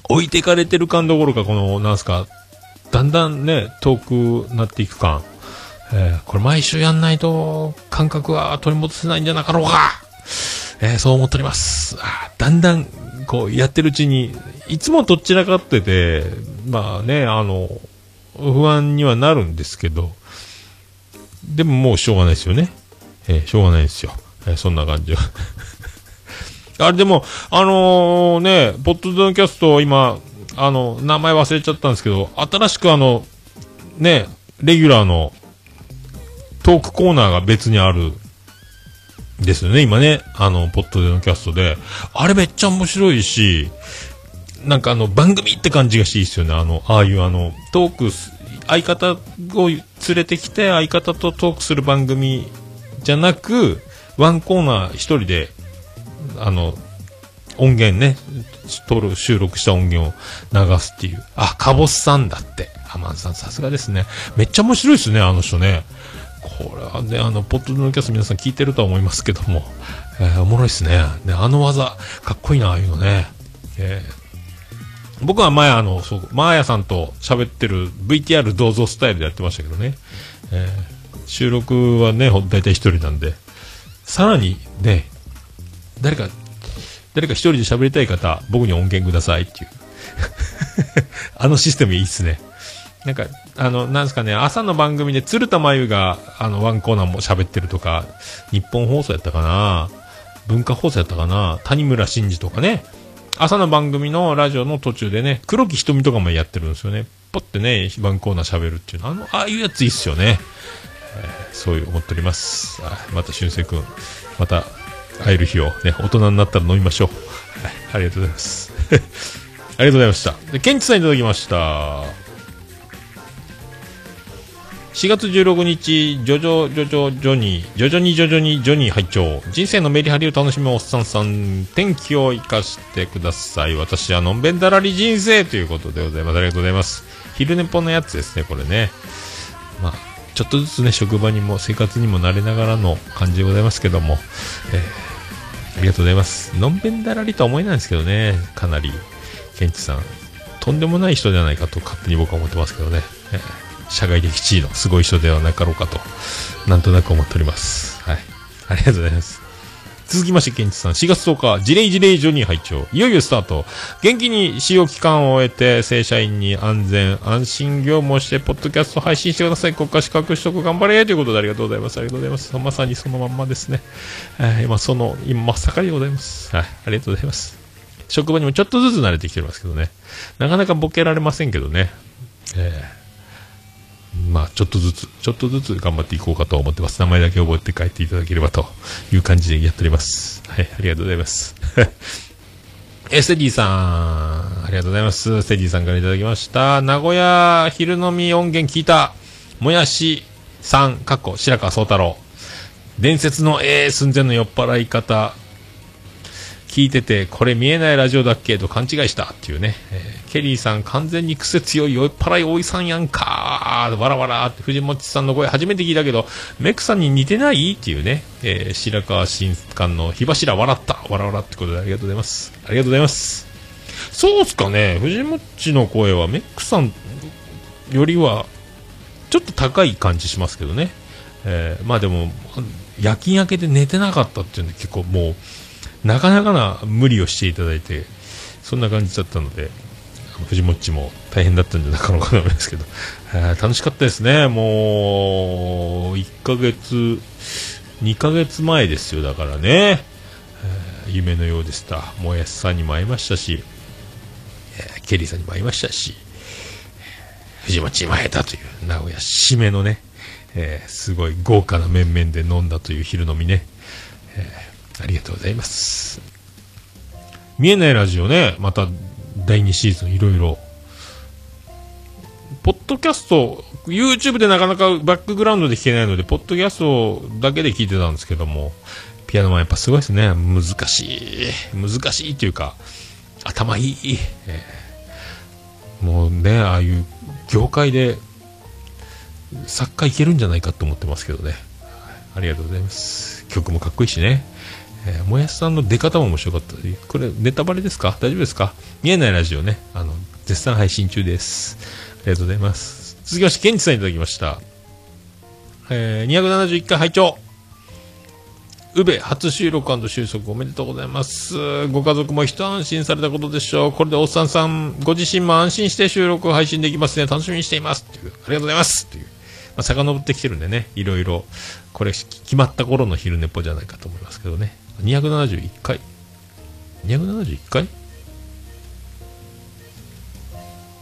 置いてかれてる感どころか、この、なんすか、だんだんね、遠くなっていく感。えーこれ毎週やんないと、感覚は取り戻せないんじゃなかろうか。えーそう思っております。あだんだん、こう、やってるうちに、いつもどっちらかってて、まあね、あの、不安にはなるんですけど、でももうしょうがないですよね。えーしょうがないですよ。えそんな感じは。あれでも、あのね、ポッドドンキャスト、今、あの、名前忘れちゃったんですけど、新しくあの、ね、レギュラーのトークコーナーが別にある、ですよね、今ね、あの、ポッドでのキャストで。あれめっちゃ面白いし、なんかあの、番組って感じがしていいですよね、あの、ああいうあの、トーク、相方を連れてきて、相方とトークする番組じゃなく、ワンコーナー一人で、あの、音源ね、撮る、収録した音源を流すっていう。あ、カボスさんだって。アマンさんさすがですね。めっちゃ面白いですね、あの人ね。これはね、あの、ポッドのキャスト皆さん聞いてるとは思いますけども、えーおもろいですね。ね、あの技、かっこいいな、ああいうのね。えー僕は前あの、そう、マーヤさんと喋ってる VTR 銅像スタイルでやってましたけどね。えー収録はね、ほん大体一人なんで、さらにね、誰か、誰か一人で喋りたい方、僕に音源くださいっていう。あのシステムいいっすね。なんか、あの、なんですかね、朝の番組で鶴田真由が、あの、ワンコーナーも喋ってるとか、日本放送やったかな文化放送やったかな谷村新司とかね、朝の番組のラジオの途中でね、黒木瞳とかもやってるんですよね。ポッてね、ワンコーナー喋るっていうの。あの、ああいうやついいっすよね。えーそういう思っております。あまた、俊く君、また会える日をね、大人になったら飲みましょう。はい、ありがとうございます。ありがとうございました。で、ケンチさんいただきました。4月16日、ジョジョ、ジョジョ、ジョニー、ジョジョにジョジョにジョニー拝聴人生のメリハリを楽しむおっさんさん、天気を生かしてください。私はのんべんだらり人生ということでございます。ありがとうございます。昼寝ぽのやつですね、これね。まあ、ちょっとずつね、職場にも生活にも慣れながらの感じでございますけども、えーありがとうございます。のんべんだらりとは思えないんですけどね、かなり、ケンチさん、とんでもない人じゃないかと勝手に僕は思ってますけどね、えー社外的地位のすごい人ではなかろうかと、なんとなく思っております。はい。ありがとうございます。続きまして、ケンチさん、4月10日、ジレイジレイジョニー拝聴いよいよスタート。元気に使用期間を終えて、正社員に安全、安心業務をして、ポッドキャスト配信してください。国家資格取得頑張れということでありがとうございます。ありがとうございます。まさにそのまんまですね。えー今、その、今、真っ盛りでございます。はい。ありがとうございます。職場にもちょっとずつ慣れてきてますけどね。なかなかボケられませんけどね。えーまあ、ちょっとずつ、ちょっとずつ頑張っていこうかと思ってます。名前だけ覚えて帰っていただければという感じでやっております。はい、ありがとうございます。え、ステディさん、ありがとうございます。ステディさんからいただきました。名古屋昼飲み音源聞いた、もやしさん、かっこ白川宗太郎。伝説のえー寸前の酔っ払い方、聞いてて、これ見えないラジオだっけと勘違いしたっていうね、えーケリーさん完全に癖強い酔っ払いおいさんやんかーわらわらって藤本さんの声初めて聞いたけど、メックさんに似てないっていうね、えー白川新官の火柱笑ったわらわらってことでありがとうございます。ありがとうございます。そうっすかね、藤本の声はメックさんよりは、ちょっと高い感じしますけどね。えーまあでも、夜勤明けで寝てなかったっていうんで結構もう、なかなかな無理をしていただいて、そんな感じだったので、藤もっちも大変だったんじゃなかろうかと思いますけど、えー楽しかったですね。もう、1ヶ月、2ヶ月前ですよ、だからね。夢のようでした。もやしさんにも会いましたし、えケリーさんにも会いましたし、藤本にも会えたという、名古屋締めのね、えすごい豪華な面々で飲んだという昼飲みね。ありがとうございます。見えないラジオね、また第2シーズンいろいろ。ポッドキャスト、YouTube でなかなかバックグラウンドで聞けないので、ポッドキャストだけで聞いてたんですけども、ピアノマンやっぱすごいですね。難しい。難しいっていうか、頭いい。えーもうね、ああいう業界で作家いけるんじゃないかと思ってますけどね。ありがとうございます。曲もかっこいいしね。えーもやしさんの出方も面白かったこれネタバレですか？大丈夫ですか？見えないラジオね。あの、絶賛配信中です。ありがとうございます。続きまして、ケンチさんいただきました。えー、271回拝聴宇部初収録収束おめでとうございます。ご家族も一安心されたことでしょう。これでおっさんさん、ご自身も安心して収録を配信できますね。楽しみにしています。っていうありがとうございます。っていう。まあ、遡ってきてるんでね、いろいろ、これ決まった頃の昼寝ぽじゃないかと思いますけどね。271回。271回？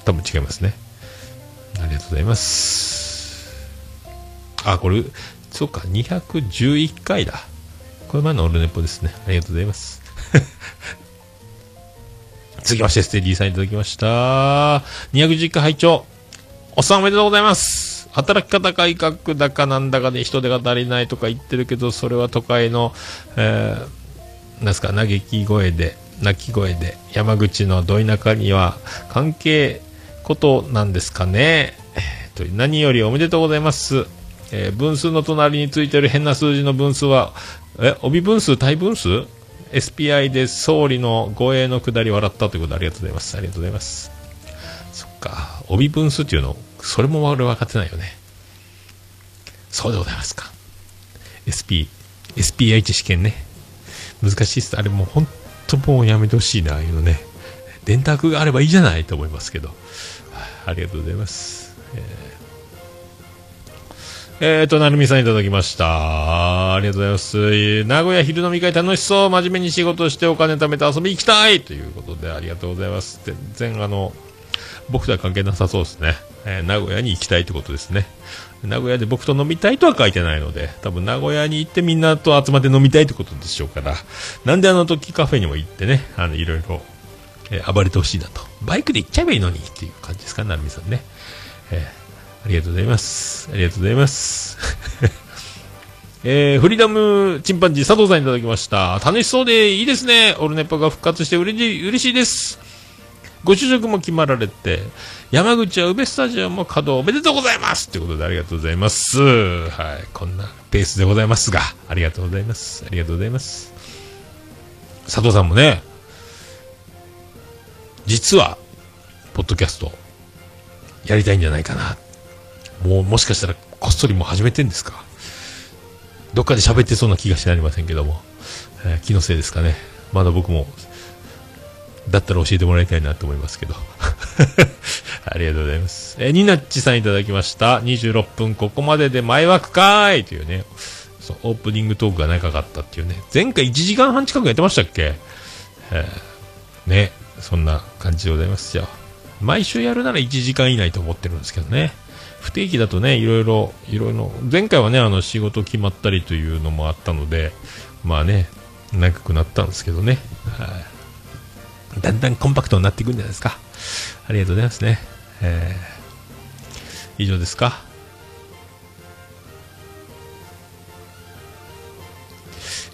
多分違いますね。ありがとうございます。あ、これ、そうか、211回だ。これ前のオルネポですね。ありがとうございます。続きまして、ステディさんいただきました。210回拝聴おっさんおめでとうございます。働き方改革だかなんだかで人手が足りないとか言ってるけど、それは都会の、えー、なんすか、嘆き声で、泣き声で、山口のど田舎には関係ことなんですかね。えーと何よりおめでとうございます。えー分数の隣についてる変な数字の分数は、え、帯分数、対分数 ?SPI で総理の護衛のくだり笑ったということでありがとうございます。ありがとうございます。か、帯分数っていうの、それも俺分かってないよね。そうでございますか。SP、SPH 試験ね。難しいっす。あれもう本当もうやめてほしいな、ああいうのね。電卓があればいいじゃないと思いますけど。ありがとうございます。えー、えーと、なるみさんいただきました。ありがとうございます。名古屋昼飲み会楽しそう。真面目に仕事してお金貯めて遊び行きたいということでありがとうございます。全然あの、僕とは関係なさそうですね。えー名古屋に行きたいってことですね。名古屋で僕と飲みたいとは書いてないので、多分名古屋に行ってみんなと集まって飲みたいってことでしょうから、なんであの時カフェにも行ってね、あの、いろいろ、えー暴れてほしいなと。バイクで行っちゃえばいいのにっていう感じですか、なるみさんね。えーありがとうございます。ありがとうございます。えー、フリーダムチンパンジー佐藤さんいただきました。楽しそうでいいですね。オルネポが復活して嬉しい、嬉しいです。ご就職も決まられて、山口は宇部スタジオも稼働おめでとうございますということでありがとうございます。はい。こんなペースでございますが、ありがとうございます。ありがとうございます。佐藤さんもね、実は、ポッドキャスト、やりたいんじゃないかな。もう、もしかしたら、こっそりもう始めてんですかどっかで喋ってそうな気がしてなりませんけども、えー気のせいですかね。まだ僕も、だったら教えてもらいたいなと思いますけど。ありがとうございます。えー、ニナッチさんいただきました。26分ここまでで前枠かーいというね、そう、オープニングトークが長かったっていうね。前回1時間半近くやってましたっけ？えーね、そんな感じでございますよ。毎週やるなら1時間以内と思ってるんですけどね。不定期だとね、いろいろ、いろいろ、前回はね、あの、仕事決まったりというのもあったので、まあね、長くなったんですけどね。はい。だんだんコンパクトになっていくんじゃないですか。ありがとうございますね。えー、以上ですか。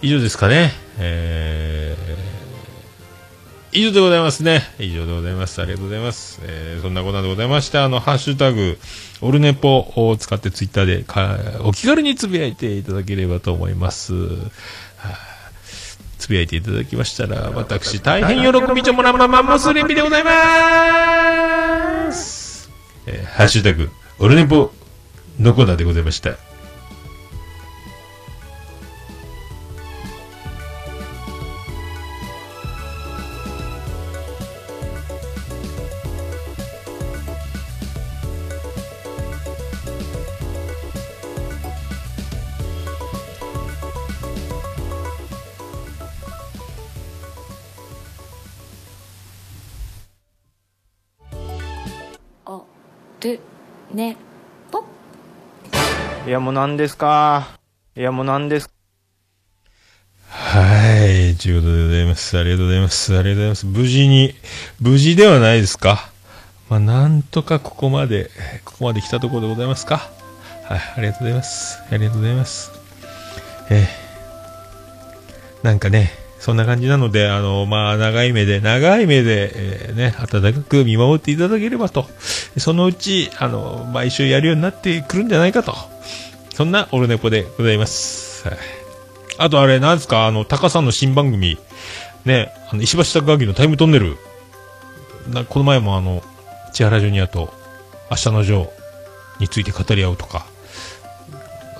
以上ですかね。えー、以上でございますね。以上でございます。ありがとうございます。えー、そんなことでございまして、あの、ハッシュタグ、オルネポを使ってツイッターでかお気軽につぶやいていただければと思います。はあつぶやいていただきましたら、私、大変喜びちょもらままもすれびでございます。えーハッシュタグ、オルネポのコーナーでございました。もう何ですか？いやもう何です？はい、ということでございます。ありがとうございます。ありがとうございます。無事に、無事ではないですか？まあ、なんとかここまで、ここまで来たところでございますか？はい、ありがとうございます。ありがとうございます。えーなんかね、そんな感じなので、あの、まあ、長い目で、長い目で、えーね、温かく見守っていただければと。そのうち、あの、毎週やるようになってくるんじゃないかと。そんなオルネポでございます。あとあれ、なんですか、あの、タカさんの新番組、ね、あの、石橋貴明のタイムトンネル、なこの前もあの、千原ジュニアと、明日のジョーについて語り合うとか、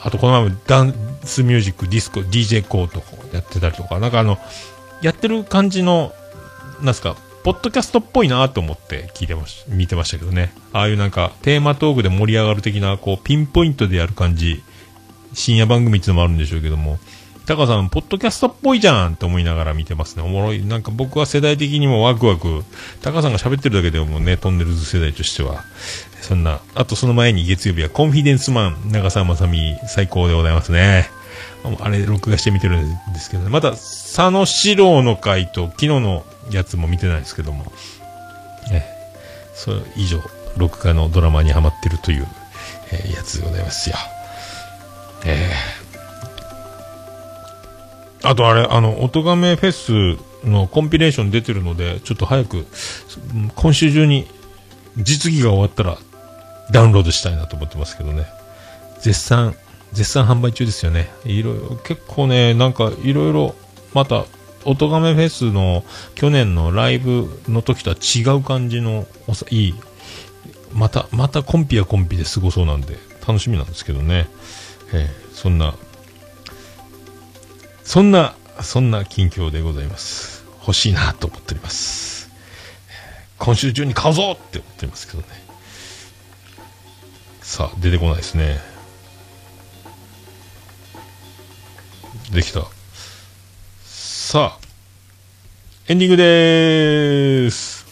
あとこの前もダンスミュージック、ディスコ、DJ コーとかやってたりとか、なんかあの、やってる感じの、なんすか、ポッドキャストっぽいなと思って聞いてまし、見てましたけどね。ああいうなんか、テーマトークで盛り上がる的な、こう、ピンポイントでやる感じ、深夜番組っていうのもあるんでしょうけども、タカさん、ポッドキャストっぽいじゃんって思いながら見てますね。おもろい。なんか僕は世代的にもワクワク。タカさんが喋ってるだけでもね、トンネルズ世代としては。そんな。あとその前に月曜日はコンフィデンスマン、長澤まさみ、最高でございますね。あれ、録画して見てるんですけどね。また、佐野史郎の回と昨日のやつも見てないですけども。ね。そう、以上、録画のドラマにハマってるという、えーやつでございますよ。えーあとあれ、あの、音亀フェスのコンピレーション出てるので、ちょっと早く、今週中に実技が終わったらダウンロードしたいなと思ってますけどね。絶賛、絶賛販売中ですよね。いろいろ、結構ね、なんかいろいろ、また、音亀フェスの去年のライブの時とは違う感じの、おさいい、また、またコンピはコンピですごそうなんで、楽しみなんですけどね。えーそんな、そんな、そんな近況でございます。欲しいなと思っております。今週中に買うぞって思ってますけどね。さあ、出てこないですね。できた。さあ、エンディングでーす。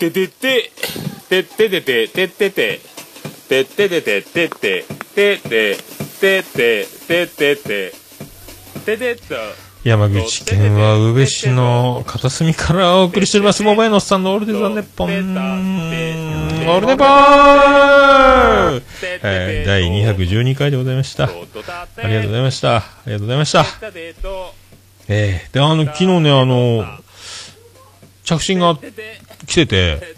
ててて、てててて、ててて、てててて、てて、てて、てて、ててて、ててて、ててと。山口県は宇部市の片隅からお送りしております。桃屋のおっさんのオールデザネッポン。オールデポンえー第212回でございました。ありがとうございました。ありがとうございました。えー、で、あの、昨日ね、あの、着信が来てて、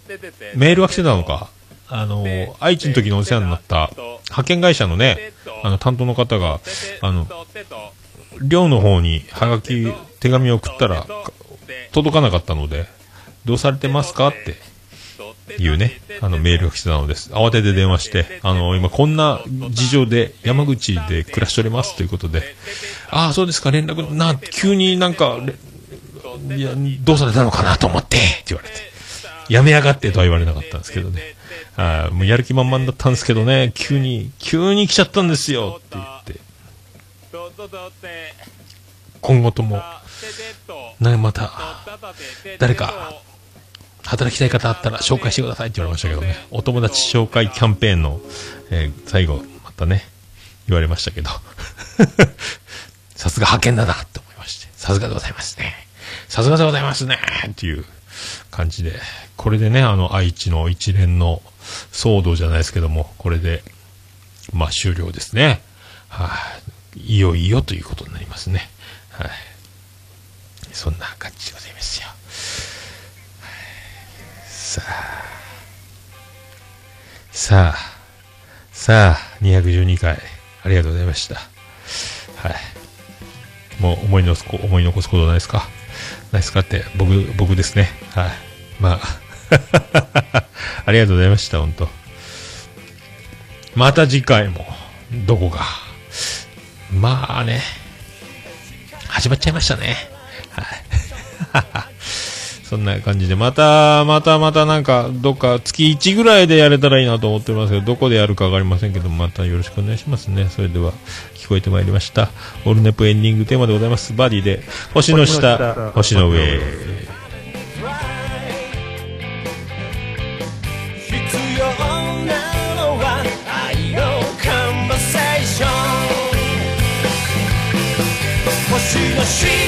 メールが来てたのか。あの、愛知の時のお世話になった派遣会社のね、あの、担当の方が、あの、寮の方にはがき、手紙を送ったら、届かなかったので、どうされてますかっていうね、あのメールが来てたのです。慌てて電話して、あの、今こんな事情で山口で暮らしておりますということで、ああ、そうですか、連絡、な、急になんか、いや、どうされたのかなと思って、って言われて。やめやがってとは言われなかったんですけどね。あもうやる気満々だったんですけどね、急に、急に来ちゃったんですよって言って、今後とも、ね、また、誰か、働きたい方あったら紹介してくださいって言われましたけどね、お友達紹介キャンペーンの、えー最後、またね、言われましたけど、さすが派遣だなって思いまして、さすがでございますね。さすがでございますねっていう感じで、これでね、あの、愛知の一連の騒動じゃないですけども、これで、まあ終了ですね。はい、いよいよということになりますね。はい。そんな感じでございますよ。さあ、さあ、さあ、212回、ありがとうございました。はい。もう思い残すこ、思い残すことないですか？ないですかって、僕、僕ですね。はい。まあ、ありがとうございました、本当また次回も、どこか。まあね、始まっちゃいましたね。はい。そんな感じで、また、またまたなんか、どっか月1ぐらいでやれたらいいなと思ってますけど、どこでやるかわかりませんけど、またよろしくお願いしますね。それでは、聞こえてまいりました。オールネポエンディングテーマでございます。バディで、星の下、星の上。street.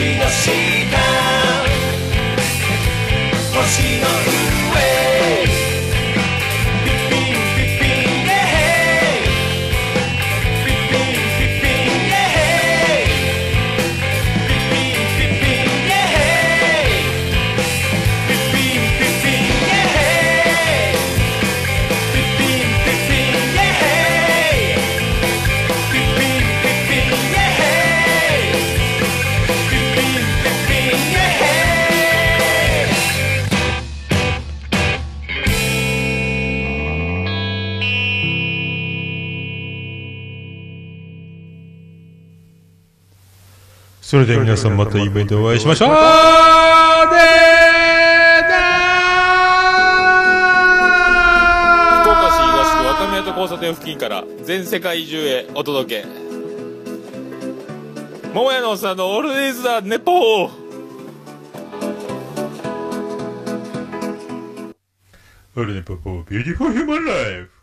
星の下。星の上それでは皆さんまた夢でお会いしましょう。福岡市東区若宮と交差点付近から全世界中へお届け。桃屋のおっさんのオールディーズ・ザ・ネポー。俺ね、ポポ、 beautiful human life。